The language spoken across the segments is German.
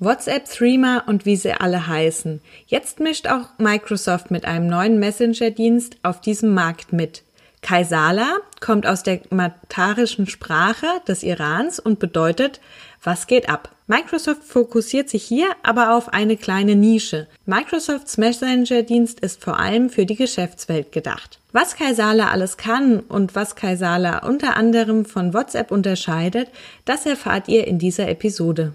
WhatsApp, Threema und wie sie alle heißen. Jetzt mischt auch Microsoft mit einem neuen Messenger-Dienst auf diesem Markt mit. Kaisala kommt aus der matarischen Sprache des Irans und bedeutet, was geht ab? Microsoft fokussiert sich hier aber auf eine kleine Nische. Microsofts Messenger-Dienst ist vor allem für die Geschäftswelt gedacht. Was Kaisala alles kann und was Kaisala unter anderem von WhatsApp unterscheidet, das erfahrt ihr in dieser Episode.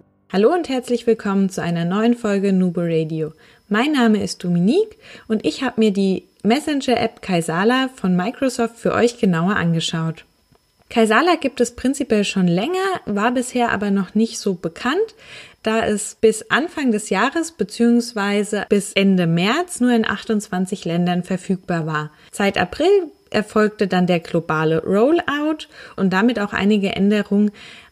Hallo und herzlich willkommen zu einer neuen Folge Nubo Radio. Mein Name ist Dominique und ich habe mir die Messenger-App Kaisala von Microsoft für euch genauer angeschaut. Kaisala gibt es prinzipiell schon länger, war bisher aber noch nicht so bekannt, da es bis Anfang des Jahres bzw. bis Ende März nur in 28 Ländern verfügbar war. Seit April erfolgte dann der globale Rollout und damit auch einige Änderungen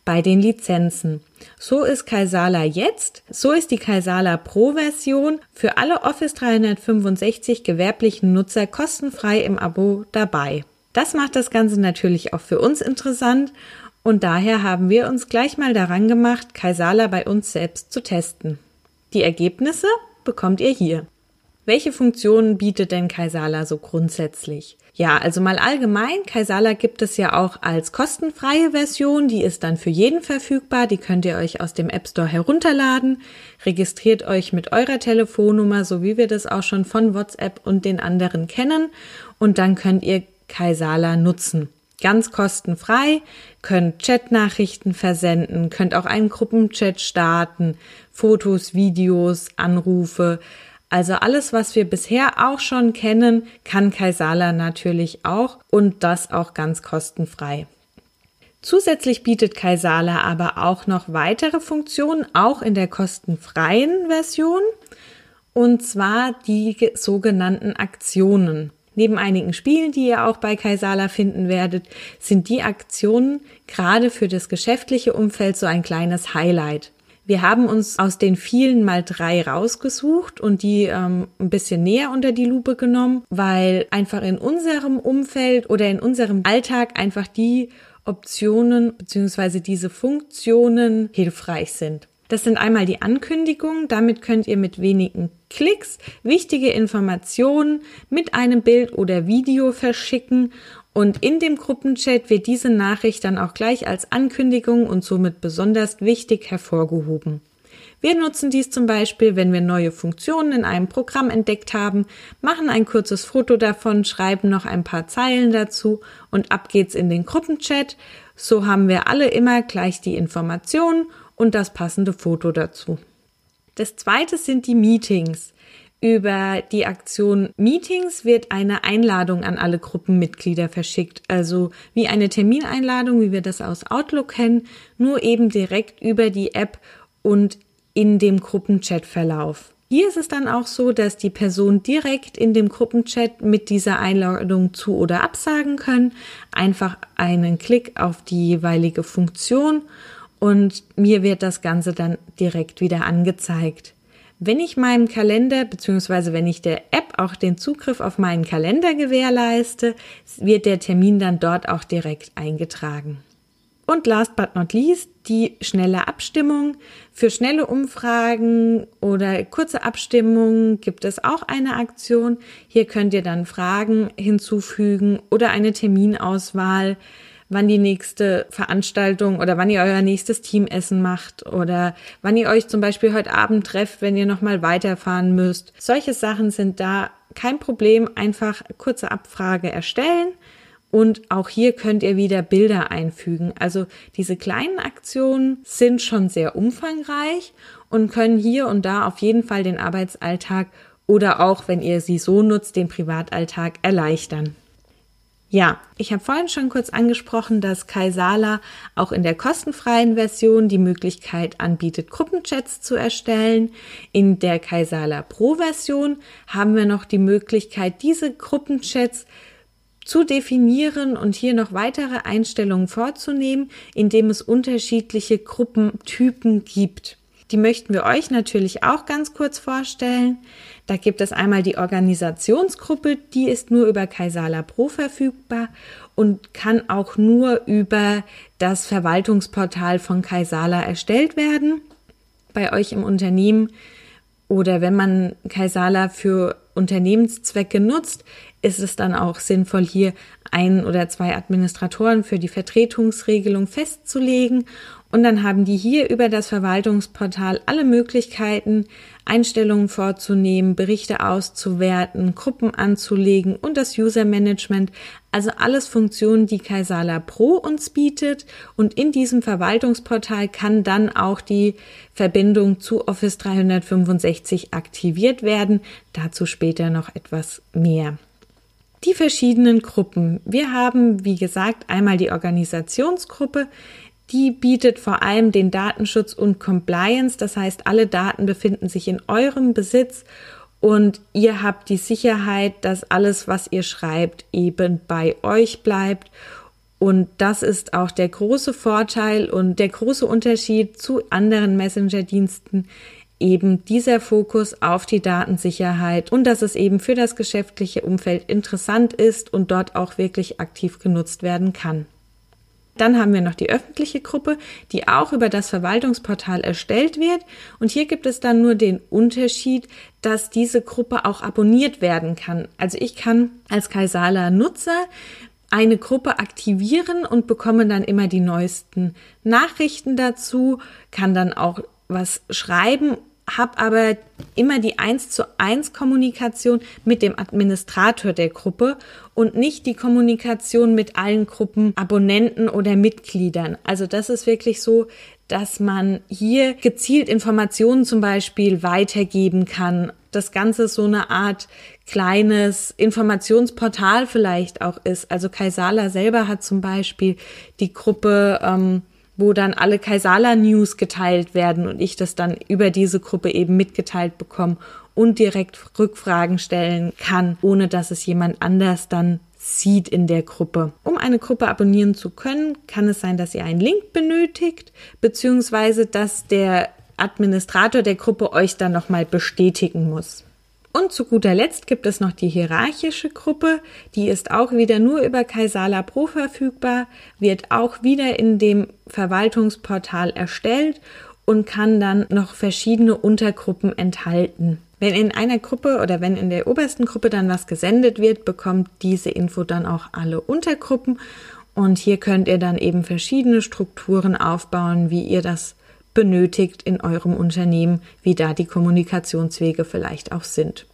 bei den Lizenzen. So ist Kaisala jetzt, so ist die Kaisala Pro Version für alle Office 365 gewerblichen Nutzer kostenfrei im Abo dabei. Das macht das Ganze natürlich auch für uns interessant und daher haben wir uns gleich mal daran gemacht, Kaisala bei uns selbst zu testen. Die Ergebnisse bekommt ihr hier. Welche Funktionen bietet denn Kaisala so grundsätzlich? Ja, also mal allgemein, Kaisala gibt es ja auch als kostenfreie Version, die ist dann für jeden verfügbar, die könnt ihr euch aus dem App Store herunterladen, registriert euch mit eurer Telefonnummer, so wie wir das auch schon von WhatsApp und den anderen kennen. Und dann könnt ihr Kaisala nutzen. Ganz kostenfrei, könnt Chatnachrichten versenden, könnt auch einen Gruppenchat starten, Fotos, Videos, Anrufe, also alles, was wir bisher auch schon kennen, kann Kaisala natürlich auch und das auch ganz kostenfrei. Zusätzlich bietet Kaisala aber auch noch weitere Funktionen, auch in der kostenfreien Version, und zwar die sogenannten Aktionen. Neben einigen Spielen, die ihr auch bei Kaisala finden werdet, sind die Aktionen gerade für das geschäftliche Umfeld so ein kleines Highlight. Wir haben uns aus den vielen mal drei rausgesucht und die ähm, ein bisschen näher unter die Lupe genommen, weil einfach in unserem Umfeld oder in unserem Alltag einfach die Optionen beziehungsweise diese Funktionen hilfreich sind. Das sind einmal die Ankündigungen. Damit könnt ihr mit wenigen Klicks wichtige Informationen mit einem Bild oder Video verschicken und in dem Gruppenchat wird diese Nachricht dann auch gleich als Ankündigung und somit besonders wichtig hervorgehoben. Wir nutzen dies zum Beispiel, wenn wir neue Funktionen in einem Programm entdeckt haben, machen ein kurzes Foto davon, schreiben noch ein paar Zeilen dazu und ab geht's in den Gruppenchat. So haben wir alle immer gleich die Informationen und das passende Foto dazu. Das zweite sind die Meetings. Über die Aktion Meetings wird eine Einladung an alle Gruppenmitglieder verschickt, also wie eine Termineinladung, wie wir das aus Outlook kennen, nur eben direkt über die App und in dem Gruppenchat-Verlauf. Hier ist es dann auch so, dass die Person direkt in dem Gruppenchat mit dieser Einladung zu oder absagen können. Einfach einen Klick auf die jeweilige Funktion und mir wird das Ganze dann direkt wieder angezeigt. Wenn ich meinem Kalender bzw. wenn ich der App auch den Zugriff auf meinen Kalender gewährleiste, wird der Termin dann dort auch direkt eingetragen. Und last but not least die schnelle Abstimmung. Für schnelle Umfragen oder kurze Abstimmungen gibt es auch eine Aktion. Hier könnt ihr dann Fragen hinzufügen oder eine Terminauswahl wann die nächste Veranstaltung oder wann ihr euer nächstes Teamessen macht oder wann ihr euch zum Beispiel heute Abend trefft, wenn ihr nochmal weiterfahren müsst. Solche Sachen sind da kein Problem. Einfach kurze Abfrage erstellen. Und auch hier könnt ihr wieder Bilder einfügen. Also diese kleinen Aktionen sind schon sehr umfangreich und können hier und da auf jeden Fall den Arbeitsalltag oder auch, wenn ihr sie so nutzt, den Privatalltag erleichtern. Ja, ich habe vorhin schon kurz angesprochen, dass Kaisala auch in der kostenfreien Version die Möglichkeit anbietet, Gruppenchats zu erstellen. In der Kaisala Pro Version haben wir noch die Möglichkeit, diese Gruppenchats zu definieren und hier noch weitere Einstellungen vorzunehmen, indem es unterschiedliche Gruppentypen gibt. Die möchten wir euch natürlich auch ganz kurz vorstellen. Da gibt es einmal die Organisationsgruppe, die ist nur über Kaisala Pro verfügbar und kann auch nur über das Verwaltungsportal von Kaisala erstellt werden. Bei euch im Unternehmen oder wenn man Kaisala für Unternehmenszwecke nutzt, ist es dann auch sinnvoll, hier ein oder zwei Administratoren für die Vertretungsregelung festzulegen und dann haben die hier über das Verwaltungsportal alle Möglichkeiten, Einstellungen vorzunehmen, Berichte auszuwerten, Gruppen anzulegen und das User Management. Also alles Funktionen, die Kaisala Pro uns bietet. Und in diesem Verwaltungsportal kann dann auch die Verbindung zu Office 365 aktiviert werden. Dazu später noch etwas mehr. Die verschiedenen Gruppen. Wir haben, wie gesagt, einmal die Organisationsgruppe, die bietet vor allem den Datenschutz und Compliance. Das heißt, alle Daten befinden sich in eurem Besitz und ihr habt die Sicherheit, dass alles, was ihr schreibt, eben bei euch bleibt. Und das ist auch der große Vorteil und der große Unterschied zu anderen Messenger-Diensten, eben dieser Fokus auf die Datensicherheit und dass es eben für das geschäftliche Umfeld interessant ist und dort auch wirklich aktiv genutzt werden kann. Dann haben wir noch die öffentliche Gruppe, die auch über das Verwaltungsportal erstellt wird. Und hier gibt es dann nur den Unterschied, dass diese Gruppe auch abonniert werden kann. Also ich kann als Kaisala Nutzer eine Gruppe aktivieren und bekomme dann immer die neuesten Nachrichten dazu, kann dann auch was schreiben habe aber immer die 1 zu 1 Kommunikation mit dem Administrator der Gruppe und nicht die Kommunikation mit allen Gruppenabonnenten oder Mitgliedern. Also das ist wirklich so, dass man hier gezielt Informationen zum Beispiel weitergeben kann. Das Ganze so eine Art kleines Informationsportal vielleicht auch ist. Also Kaisala selber hat zum Beispiel die Gruppe ähm, wo dann alle Kaisala-News geteilt werden und ich das dann über diese Gruppe eben mitgeteilt bekomme und direkt Rückfragen stellen kann, ohne dass es jemand anders dann sieht in der Gruppe. Um eine Gruppe abonnieren zu können, kann es sein, dass ihr einen Link benötigt, beziehungsweise dass der Administrator der Gruppe euch dann nochmal bestätigen muss. Und zu guter Letzt gibt es noch die hierarchische Gruppe, die ist auch wieder nur über Kaisala Pro verfügbar, wird auch wieder in dem Verwaltungsportal erstellt und kann dann noch verschiedene Untergruppen enthalten. Wenn in einer Gruppe oder wenn in der obersten Gruppe dann was gesendet wird, bekommt diese Info dann auch alle Untergruppen und hier könnt ihr dann eben verschiedene Strukturen aufbauen, wie ihr das benötigt in eurem Unternehmen, wie da die Kommunikationswege vielleicht auch sind.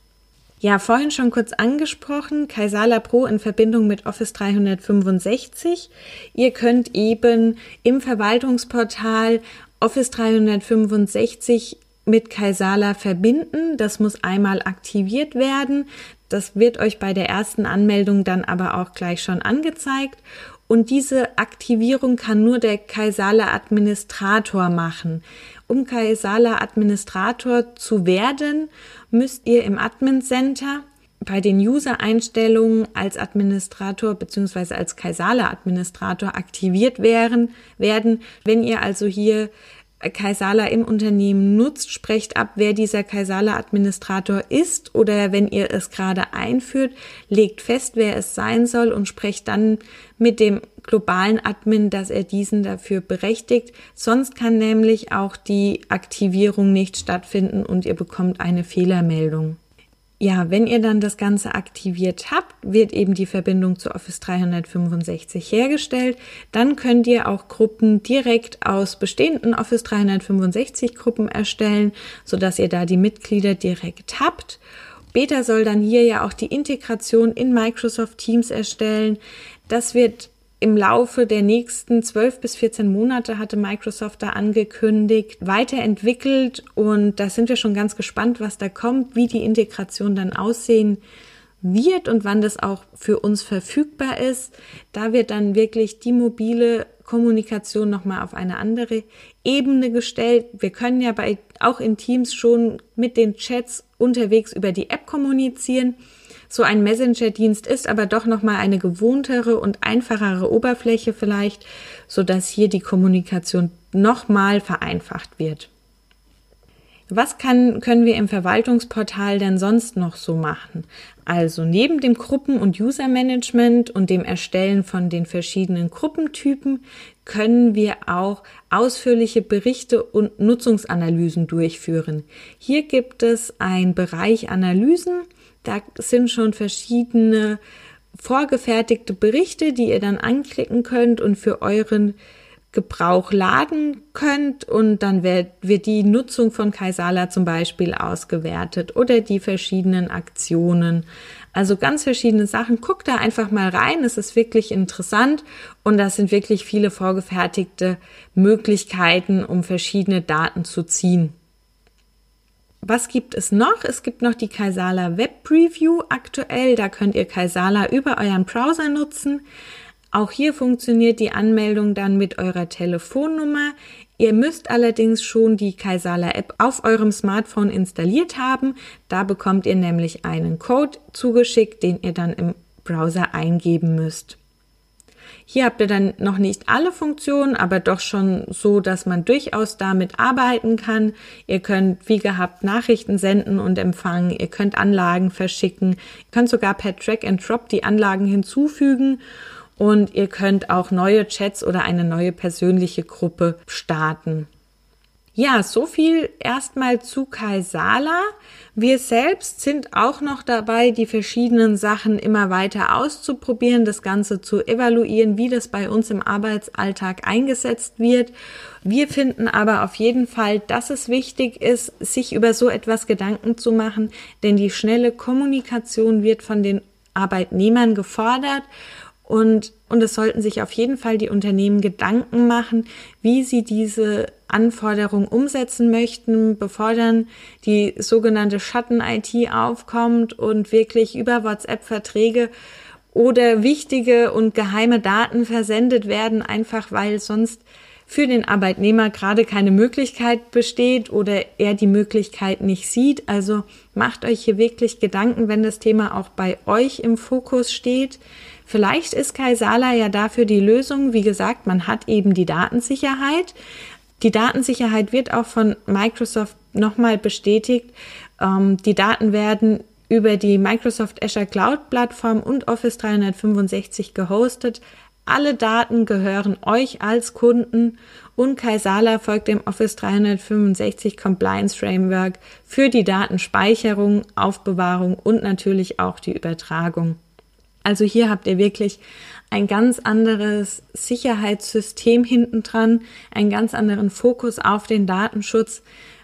Ja, vorhin schon kurz angesprochen, Kaisala Pro in Verbindung mit Office 365. Ihr könnt eben im Verwaltungsportal Office 365 mit Kaisala verbinden. Das muss einmal aktiviert werden. Das wird euch bei der ersten Anmeldung dann aber auch gleich schon angezeigt. Und diese Aktivierung kann nur der Kaisala Administrator machen. Um Kaisala Administrator zu werden, müsst ihr im Admin Center bei den User-Einstellungen als Administrator bzw. als Kaisala Administrator aktiviert werden, werden. Wenn ihr also hier Kaisala im Unternehmen nutzt, sprecht ab, wer dieser Kaisala-Administrator ist oder wenn ihr es gerade einführt, legt fest, wer es sein soll und sprecht dann mit dem globalen Admin, dass er diesen dafür berechtigt. Sonst kann nämlich auch die Aktivierung nicht stattfinden und ihr bekommt eine Fehlermeldung ja, wenn ihr dann das Ganze aktiviert habt, wird eben die Verbindung zu Office 365 hergestellt. Dann könnt ihr auch Gruppen direkt aus bestehenden Office 365 Gruppen erstellen, sodass ihr da die Mitglieder direkt habt. Beta soll dann hier ja auch die Integration in Microsoft Teams erstellen. Das wird im Laufe der nächsten 12 bis 14 Monate hatte Microsoft da angekündigt, weiterentwickelt und da sind wir schon ganz gespannt, was da kommt, wie die Integration dann aussehen wird und wann das auch für uns verfügbar ist. Da wird dann wirklich die mobile Kommunikation nochmal auf eine andere Ebene gestellt. Wir können ja bei, auch in Teams schon mit den Chats unterwegs über die App kommunizieren. So ein Messenger-Dienst ist aber doch nochmal eine gewohntere und einfachere Oberfläche vielleicht, so dass hier die Kommunikation nochmal vereinfacht wird. Was kann, können wir im Verwaltungsportal denn sonst noch so machen? Also neben dem Gruppen- und User-Management und dem Erstellen von den verschiedenen Gruppentypen können wir auch ausführliche Berichte und Nutzungsanalysen durchführen. Hier gibt es einen Bereich Analysen. Da sind schon verschiedene vorgefertigte Berichte, die ihr dann anklicken könnt und für euren Gebrauch laden könnt und dann wird, wird die Nutzung von Kaisala zum Beispiel ausgewertet oder die verschiedenen Aktionen. Also ganz verschiedene Sachen. Guckt da einfach mal rein. Es ist wirklich interessant und das sind wirklich viele vorgefertigte Möglichkeiten, um verschiedene Daten zu ziehen. Was gibt es noch? Es gibt noch die Kaisala Web Preview aktuell. Da könnt ihr Kaisala über euren Browser nutzen. Auch hier funktioniert die Anmeldung dann mit eurer Telefonnummer. Ihr müsst allerdings schon die Kaisala App auf eurem Smartphone installiert haben. Da bekommt ihr nämlich einen Code zugeschickt, den ihr dann im Browser eingeben müsst. Hier habt ihr dann noch nicht alle Funktionen, aber doch schon so, dass man durchaus damit arbeiten kann. Ihr könnt wie gehabt Nachrichten senden und empfangen. Ihr könnt Anlagen verschicken. Ihr könnt sogar per Drag and Drop die Anlagen hinzufügen und ihr könnt auch neue Chats oder eine neue persönliche Gruppe starten. Ja, so viel erstmal zu Kaisala. Wir selbst sind auch noch dabei, die verschiedenen Sachen immer weiter auszuprobieren, das Ganze zu evaluieren, wie das bei uns im Arbeitsalltag eingesetzt wird. Wir finden aber auf jeden Fall, dass es wichtig ist, sich über so etwas Gedanken zu machen, denn die schnelle Kommunikation wird von den Arbeitnehmern gefordert und, und es sollten sich auf jeden Fall die Unternehmen Gedanken machen, wie sie diese Anforderungen umsetzen möchten, bevor dann die sogenannte Schatten-IT aufkommt und wirklich über WhatsApp Verträge oder wichtige und geheime Daten versendet werden, einfach weil sonst für den Arbeitnehmer gerade keine Möglichkeit besteht oder er die Möglichkeit nicht sieht. Also macht euch hier wirklich Gedanken, wenn das Thema auch bei euch im Fokus steht. Vielleicht ist Kaisala ja dafür die Lösung. Wie gesagt, man hat eben die Datensicherheit. Die Datensicherheit wird auch von Microsoft nochmal bestätigt. Ähm, die Daten werden über die Microsoft Azure Cloud Plattform und Office 365 gehostet. Alle Daten gehören euch als Kunden und Kaisala folgt dem Office 365 Compliance Framework für die Datenspeicherung, Aufbewahrung und natürlich auch die Übertragung. Also hier habt ihr wirklich ein ganz anderes Sicherheitssystem hinten dran, einen ganz anderen Fokus auf den Datenschutz.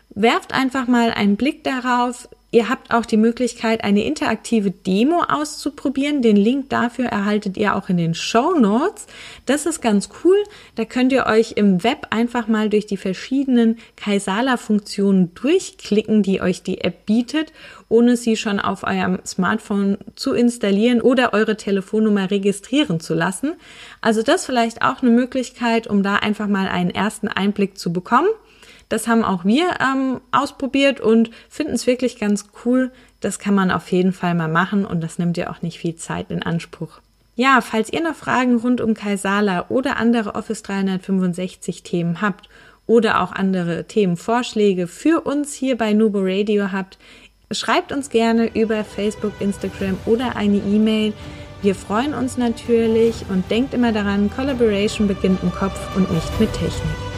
Werft einfach mal einen Blick darauf, Ihr habt auch die Möglichkeit, eine interaktive Demo auszuprobieren. Den Link dafür erhaltet ihr auch in den Show Notes. Das ist ganz cool. Da könnt ihr euch im Web einfach mal durch die verschiedenen Kaisala-Funktionen durchklicken, die euch die App bietet, ohne sie schon auf eurem Smartphone zu installieren oder eure Telefonnummer registrieren zu lassen. Also das vielleicht auch eine Möglichkeit, um da einfach mal einen ersten Einblick zu bekommen. Das haben auch wir ähm, ausprobiert und finden es wirklich ganz cool. Das kann man auf jeden Fall mal machen und das nimmt ja auch nicht viel Zeit in Anspruch. Ja, falls ihr noch Fragen rund um Kaisala oder andere Office 365 Themen habt oder auch andere Themenvorschläge für uns hier bei Nubo Radio habt, schreibt uns gerne über Facebook, Instagram oder eine E-Mail. Wir freuen uns natürlich und denkt immer daran, Collaboration beginnt im Kopf und nicht mit Technik.